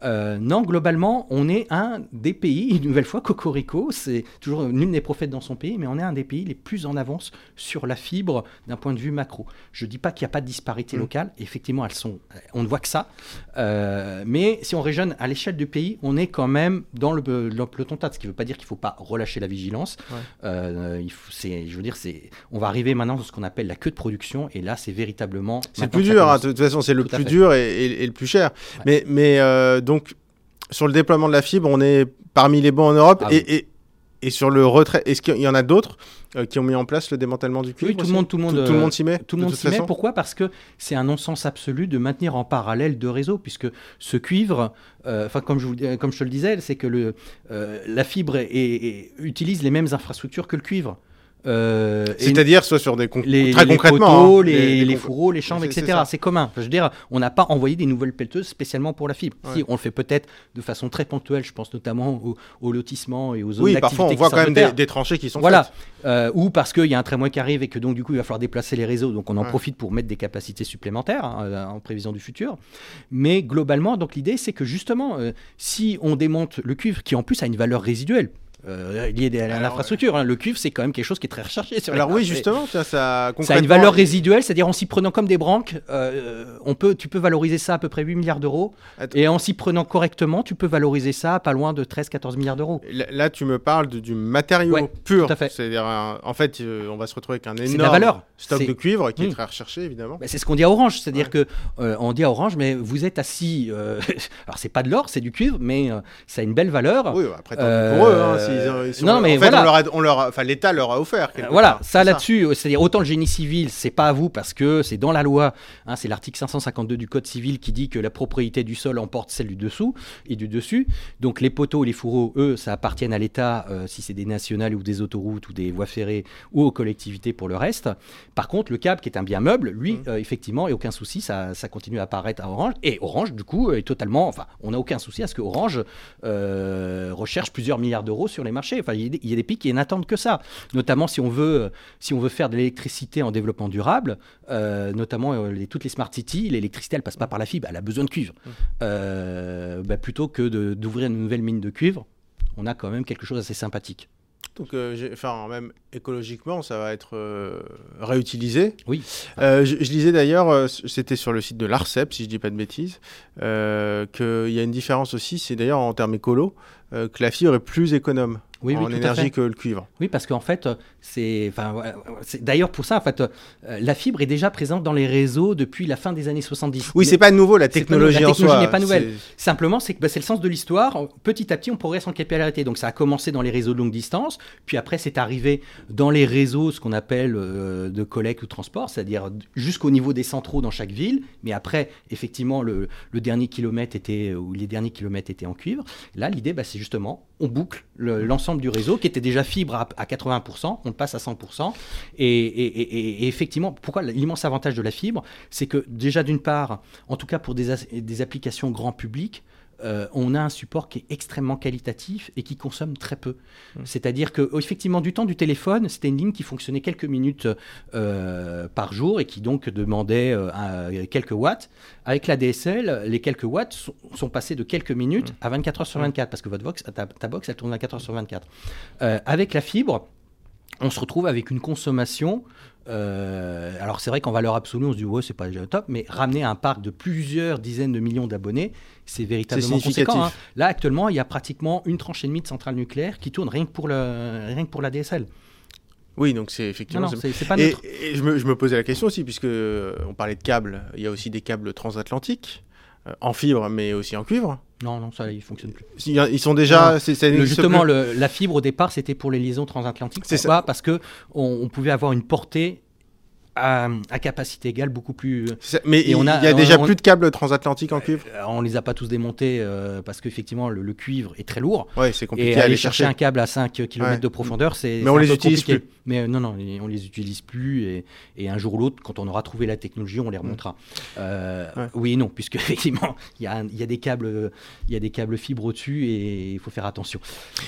Euh, non, globalement, on est un des pays, une nouvelle fois, Cocorico, c'est toujours nul n'est prophète dans son pays, mais on est un des pays les plus en avance sur la fibre d'un point de vue macro. Je ne dis pas qu'il n'y a pas de disparité mm. locale, effectivement, elles sont, on ne voit que ça. Euh, mais si on raisonne à l'échelle du pays, on est quand même dans le, le peloton tête, ce qui ne veut pas dire qu'il ne faut pas relâcher la vigilance. Euh, il faut, je veux dire, on va arriver maintenant dans ce qu'on appelle la queue de production, et là, c'est véritablement c'est le plus dur, hein, de toute façon, c'est le plus dur et, le plus cher. Mais, mais donc, sur le déploiement de la fibre, on est parmi les bons en Europe. Ah et, et sur le retrait, est-ce qu'il y en a d'autres euh, qui ont mis en place le démantèlement du cuivre Oui, tout le monde, tout le monde, tout, tout le euh, monde s'y met. Tout le de monde s'y met. Pourquoi? Parce que c'est un non-sens absolu de maintenir en parallèle deux réseaux, puisque ce cuivre, euh, enfin comme je vous, euh, comme je te le disais, c'est que le, euh, la fibre est- est- utilise les mêmes infrastructures que le cuivre. Euh, C'est-à-dire soit sur des con- les, très les concrètement poteaux, hein, les, fourreaux, les chambres, etc. C'est commun. Je veux dire, on n'a pas envoyé des nouvelles pelleteuses spécialement pour la fibre. Si, on le fait peut-être de façon très ponctuelle. Je pense notamment au, au lotissement et aux zones Oui, parfois on voit quand même des, tranchées qui sont Voilà. Euh, ou parce qu'il y a un tramway qui arrive et que donc du coup il va falloir déplacer les réseaux, donc on en Ouais. profite pour mettre des capacités supplémentaires hein, euh, en prévision du futur. Mais globalement, donc l'idée c'est que justement, euh, si on démonte le cuivre, qui en plus a une valeur résiduelle. Euh, liée à l'infrastructure. hein, Le cuivre, c'est quand même quelque chose qui est très recherché sur Alors oui, justement, ça Ça a une valeur résiduelle, c'est-à-dire en s'y prenant comme des branques, euh, on peut, tu peux valoriser ça à peu près 8 milliards d'euros. Et en s'y prenant correctement, tu peux valoriser ça à pas loin de 13-14 milliards d'euros. Là, là, tu me parles de- du matériau Ouais, pur. tout à fait. C'est-à-dire, un- en fait, euh, on va se retrouver avec un énorme valeur. stock de cuivre qui est Mm. très recherché, évidemment. Bah, c'est ce qu'on dit à Orange, c'est-à-dire Ouais. que euh, on dit à Orange, mais vous êtes assis. euh, alors c'est pas de l'or, c'est du cuivre, mais euh, ça a une belle valeur. Oui, après, tant Euh, pour eux. hein, ils sont- non, mais en fait, voilà. on leur a- on leur a- enfin, l'État leur a offert. quelque Voilà, part, ça là-dessus, euh, c'est-à-dire autant le génie civil, c'est pas à vous parce que c'est dans la loi, hein, c'est l'article 552 du Code civil qui dit que la propriété du sol emporte celle du dessous et du dessus. Donc les poteaux, les fourreaux, eux, ça appartiennent à l'État euh, si c'est des nationales ou des autoroutes ou des voies ferrées ou aux collectivités pour le reste. Par contre, le câble qui est un bien meuble, lui, Mhm. euh, effectivement, et aucun souci, ça, ça continue à apparaître à Orange. Et Orange, du coup, est totalement, enfin, on n'a aucun souci à ce que Orange euh, recherche plusieurs milliards d'euros sur les marchés. Enfin, il y, a des- pays qui n'attendent que ça notamment si on veut, si on veut faire de l'électricité en développement durable, euh, notamment euh, les- toutes les smart cities, l'électricité elle passe pas par la fibre, elle a besoin de cuivre. Euh, bah, plutôt que d'ouvrir une nouvelle mine de cuivre, on a quand même quelque chose d'assez sympathique. Donc, euh, enfin, même écologiquement, ça va être euh, réutilisé. Oui. Euh, je, je lisais d'ailleurs, euh, c'était sur le site de l'ARCEP, si je dis pas de bêtises, euh, qu'il y a une différence aussi, c'est d'ailleurs en termes écolo, euh, que la fibre est plus économe Oui, en énergie que le cuivre. Oui, parce qu'en fait, euh, c'est, enfin, d'ailleurs pour ça, en fait, euh, la fibre est déjà présente dans les réseaux depuis la fin des années 70. Oui, c'est pas nouveau, la pas technologie en technologie soi. n'est pas nouvelle. Simplement, c'est que bah, c'est le sens de l'histoire. Petit à petit, on progresse en capillarité. Donc, ça a commencé dans les réseaux de longue distance, puis après, c'est arrivé dans les réseaux, ce qu'on appelle euh, de collecte ou transport, c'est-à-dire jusqu'au niveau des centraux dans chaque ville. Mais après, effectivement, le, le dernier kilomètre était, ou les derniers kilomètres étaient en cuivre. Là, l'idée, bah, c'est justement, on boucle le- l'ensemble du réseau qui était déjà fibre à, à 80%, on le passe à 100%. Et, et- et- et effectivement, pourquoi l'immense avantage de la fibre, c'est que déjà d'une part, en tout cas pour des, applications grand public, euh, on a un support qui est extrêmement qualitatif et qui consomme très peu. Mmh. C'est-à-dire que oh, effectivement, du temps du téléphone, c'était une ligne qui fonctionnait quelques minutes euh, par jour et qui donc demandait euh, quelques watts. Avec la DSL, les quelques watts sont, sont passés de quelques minutes à 24 heures sur 24 parce que votre box, ta, ta box, elle tourne 24 heures sur 24. Euh, avec la fibre, on se retrouve avec une consommation. euh, alors c'est vrai qu'en valeur absolue, on se dit ouais c'est pas déjà top, mais ramener un parc de plusieurs dizaines de millions d'abonnés, c'est véritablement conséquent. hein. Là actuellement, il y a pratiquement une tranche et demie de centrales nucléaires qui tournent rien que pour le rien que pour la DSL. Oui, donc c'est Non, effectivement. non, c'est- c'est c'est pas et, et je, me, je me posais la question aussi, puisque euh, on parlait de câbles, il y a aussi des câbles transatlantiques, en fibre, mais aussi en cuivre. Non, non, ça il fonctionne plus. Ils ils sont déjà. ça Le- justement, le- la fibre au départ, c'était pour les liaisons transatlantiques. C'est Pourquoi? Parce que on, on pouvait avoir une portée à, à capacité égale beaucoup plus. C'est- Mais et il on a- y a déjà on- plus de câbles transatlantiques en cuivre? Euh, on les a pas tous démontés euh, parce qu'effectivement le, le cuivre est très lourd. Ouais, c'est compliqué Et aller aller chercher chercher. un câble à 5 km Ouais. de profondeur, c'est. Mais on un les peu utilise compliqué. plus. Mais euh, non, non, on les utilise plus. Et, et un jour ou l'autre, quand on aura trouvé la technologie, on les remontera. Euh, Ouais. Oui et non, puisque effectivement, il y y a des câbles, il y a des câbles fibres au-dessus et il faut faire attention.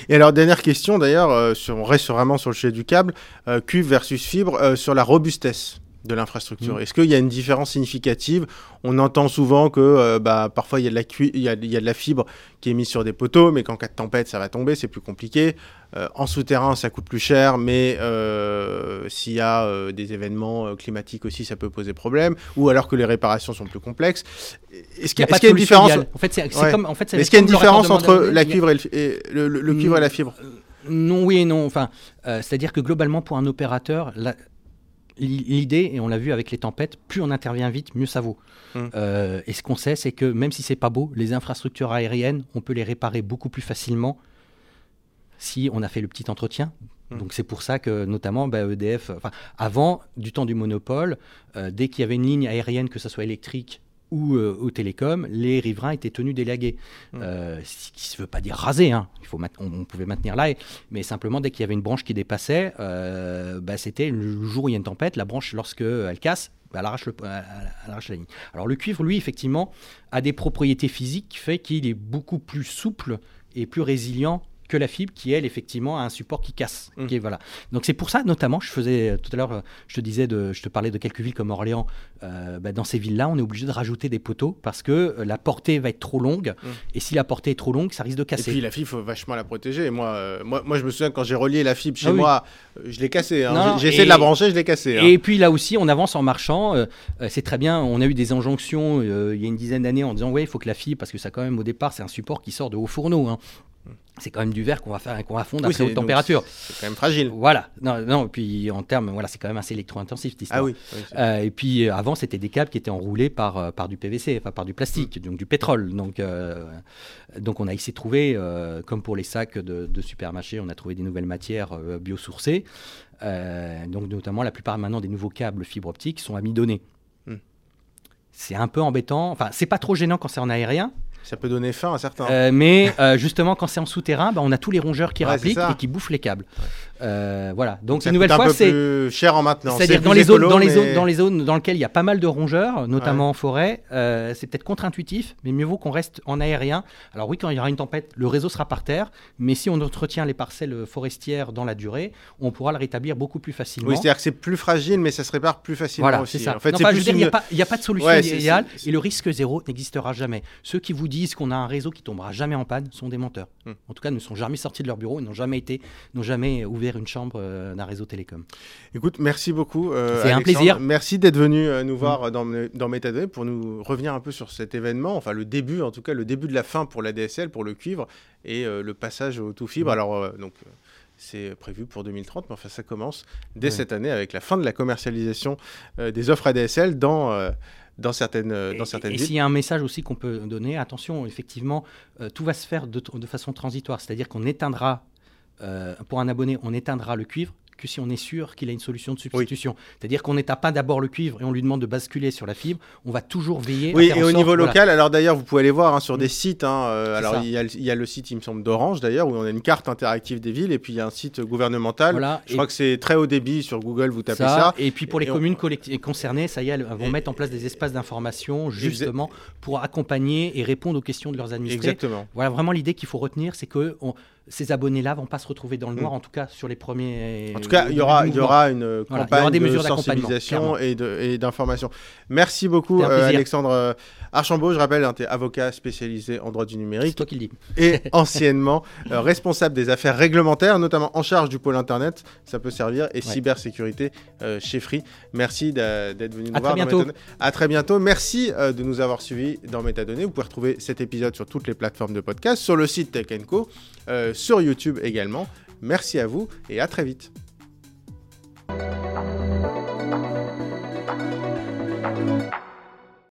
Et alors, dernière question d'ailleurs, euh, on reste vraiment sur le sujet du câble, euh, cuivre versus fibre, euh, sur la robustesse de l'infrastructure. Mm. Est-ce qu'il y a une différence significative? On entend souvent que euh, bah, parfois il y, a de la il, y a, il y a de la fibre qui est mise sur des poteaux, mais qu'en cas de tempête ça va tomber, c'est plus compliqué. Euh, en souterrain ça coûte plus cher, mais euh, s'il y a euh, des événements euh, climatiques aussi ça peut poser problème, ou alors que les réparations sont plus complexes. Est-ce qu'il y a, y une différence. En fait, c'est c'est Ouais. comme, en fait, c'est Est-ce qu'il y a une différence entre la cuivre et le, fi- et le- le- le cuivre et la fibre? Non, oui et non. Enfin, euh, c'est-à-dire que globalement, pour un opérateur, la- l'idée, et on l'a vu avec les tempêtes, plus on intervient vite, mieux ça vaut. Mm. Euh, et ce qu'on sait, c'est que même si c'est pas beau, les infrastructures aériennes, on peut les réparer beaucoup plus facilement si on a fait le petit entretien. Mm. Donc c'est pour ça que notamment bah, EDF, avant du temps du monopole, euh, dès qu'il y avait une ligne aérienne, que ce soit électrique ou euh, au télécom, les riverains étaient tenus d'élaguer. Mm. Euh, ce qui ne veut pas dire raser, hein. Il faut on, on pouvait maintenir là, mais simplement dès qu'il y avait une branche qui dépassait, euh, bah, c'était le jour où il y a une tempête, la branche, lorsque elle casse, bah, elle, arrache le- elle arrache la ligne. Alors le cuivre, lui, effectivement, a des propriétés physiques qui fait qu'il est beaucoup plus souple et plus résilient que la fibre qui elle effectivement a un support qui casse Mm. qui est- voilà donc c'est pour ça notamment je faisais euh, tout à l'heure euh, je te disais de je te parlais de quelques villes comme Orléans euh, bah, dans ces villes là on est obligé de rajouter des poteaux parce que la portée va être trop longue Mm. et si la portée est trop longue ça risque de Et casser puis la fibre, faut vachement la protéger. Et moi, euh, moi, moi, je me souviens quand j'ai relié la fibre chez Ah oui. moi, je l'ai cassée. hein. J'ai essayé et- de la brancher, je l'ai cassée. hein. Et puis là aussi, on avance en marchant. euh, c'est très bien. On a eu des injonctions il y a une dizaine d'années en disant ouais, il faut que la fibre, parce que ça quand même au départ, c'est un support qui sort de hauts fourneaux. hein. C'est quand même du verre qu'on va faire, qu'on va fondre à très haute température. C'est quand même fragile. Voilà. Non, non. Puis en termes, voilà, c'est quand même assez électro-intensif cette histoire. Ah oui. Euh, et puis euh, avant, c'était des câbles qui étaient enroulés par, euh, par du PVC, enfin par du plastique, Mm. donc du pétrole. Donc, euh, donc on a essayé de trouver, comme pour les sacs de, de supermarché, on a trouvé des nouvelles matières biosourcées. Donc notamment, la plupart maintenant des nouveaux câbles fibre optique sont amidonnés. Mm. C'est un peu embêtant. Enfin, c'est pas trop gênant quand c'est en aérien, Ça peut donner faim à certains. euh, mais euh, justement quand c'est en souterrain, bah, on a tous les rongeurs qui Ouais, rappliquent et qui bouffent les câbles. Euh, voilà. Donc une nouvelle fois, c'est cher en maintenance. c'est-à-dire C'est dans les, zones, dans, les zones, dans les zones dans lesquelles il y a pas mal de rongeurs, notamment en forêt, euh, c'est peut-être contre-intuitif, mais mieux vaut qu'on reste en aérien. Alors oui, quand il y aura une tempête, le réseau sera par terre, mais si on entretient les parcelles forestières dans la durée, on pourra le rétablir beaucoup plus facilement. Oui, c'est-à-dire que c'est plus fragile, mais ça se répare plus facilement Voilà, aussi. ça. En fait, il n'y a, une- a pas de solution Ouais, idéale et le risque zéro n'existera jamais. Ceux qui vous disent qu'on a un réseau qui tombera jamais en panne sont des menteurs. Hmm. En tout cas, ne sont jamais sortis de leur bureau, et n'ont jamais été, n'ont jamais ouvert une chambre euh, d'un réseau télécom. Écoute, merci beaucoup. euh, C'est un plaisir. Mm. Merci d'être venu euh, nous voir euh, dans, dans Métadonnées pour nous revenir un peu sur cet événement, enfin le début, en tout cas le début de la fin pour la DSL, pour le cuivre et euh, le passage au tout fibre. Mm. Alors donc. c'est prévu pour 2030, mais enfin ça commence dès Ouais. cette année avec la fin de la commercialisation euh, des offres ADSL dans, euh, dans certaines, euh, dans Et- certaines et, villes. s'il y a un message aussi qu'on peut donner, attention, effectivement, tout va se faire de, de façon transitoire, c'est-à-dire qu'on éteindra, euh, pour un abonné, on éteindra le cuivre que si on est sûr qu'il a une solution de substitution. C'est-à-dire qu'on n'éteint pas d'abord le cuivre et on lui demande de basculer sur la fibre, on va toujours veiller à Oui, faire et au sorte- niveau voilà. local, alors d'ailleurs, vous pouvez aller voir hein, sur Mm. des sites. hein, euh, alors, il y, a, le- il y a le site, il me semble, d'Orange d'ailleurs, où on a une carte interactive des villes, et puis il y a un site gouvernemental. Voilà, Je crois que c'est très haut débit sur Google, vous tapez ça, ça. Et puis pour les Et communes concernées, ça y est, elles vont Et- mettre en place des espaces d'information justement pour accompagner et répondre aux questions de leurs administrés. Exactement. Voilà vraiment l'idée qu'il faut retenir, c'est que on- ces abonnés-là vont pas se retrouver dans le noir, Mm. en tout cas sur les premiers. En tout cas, il y aura, du il y mouvement. aura une Voilà, campagne aura des de sensibilisation et d'information. Merci beaucoup, euh. Alexandre euh, Archambault. Je rappelle, tu es avocat spécialisé en droit du C'est numérique toi qui le dis. et anciennement euh, responsable des affaires réglementaires, notamment en charge du pôle Internet. Ça peut servir et cybersécurité euh, chez Free. Merci d'être venu nous À voir. très bientôt. Métadonnées. À très bientôt. Merci de nous avoir suivis dans Métadonnées. Vous pouvez retrouver cet épisode sur toutes les plateformes de podcast, sur le site Tech Co, sur YouTube également. Merci à vous et à très vite.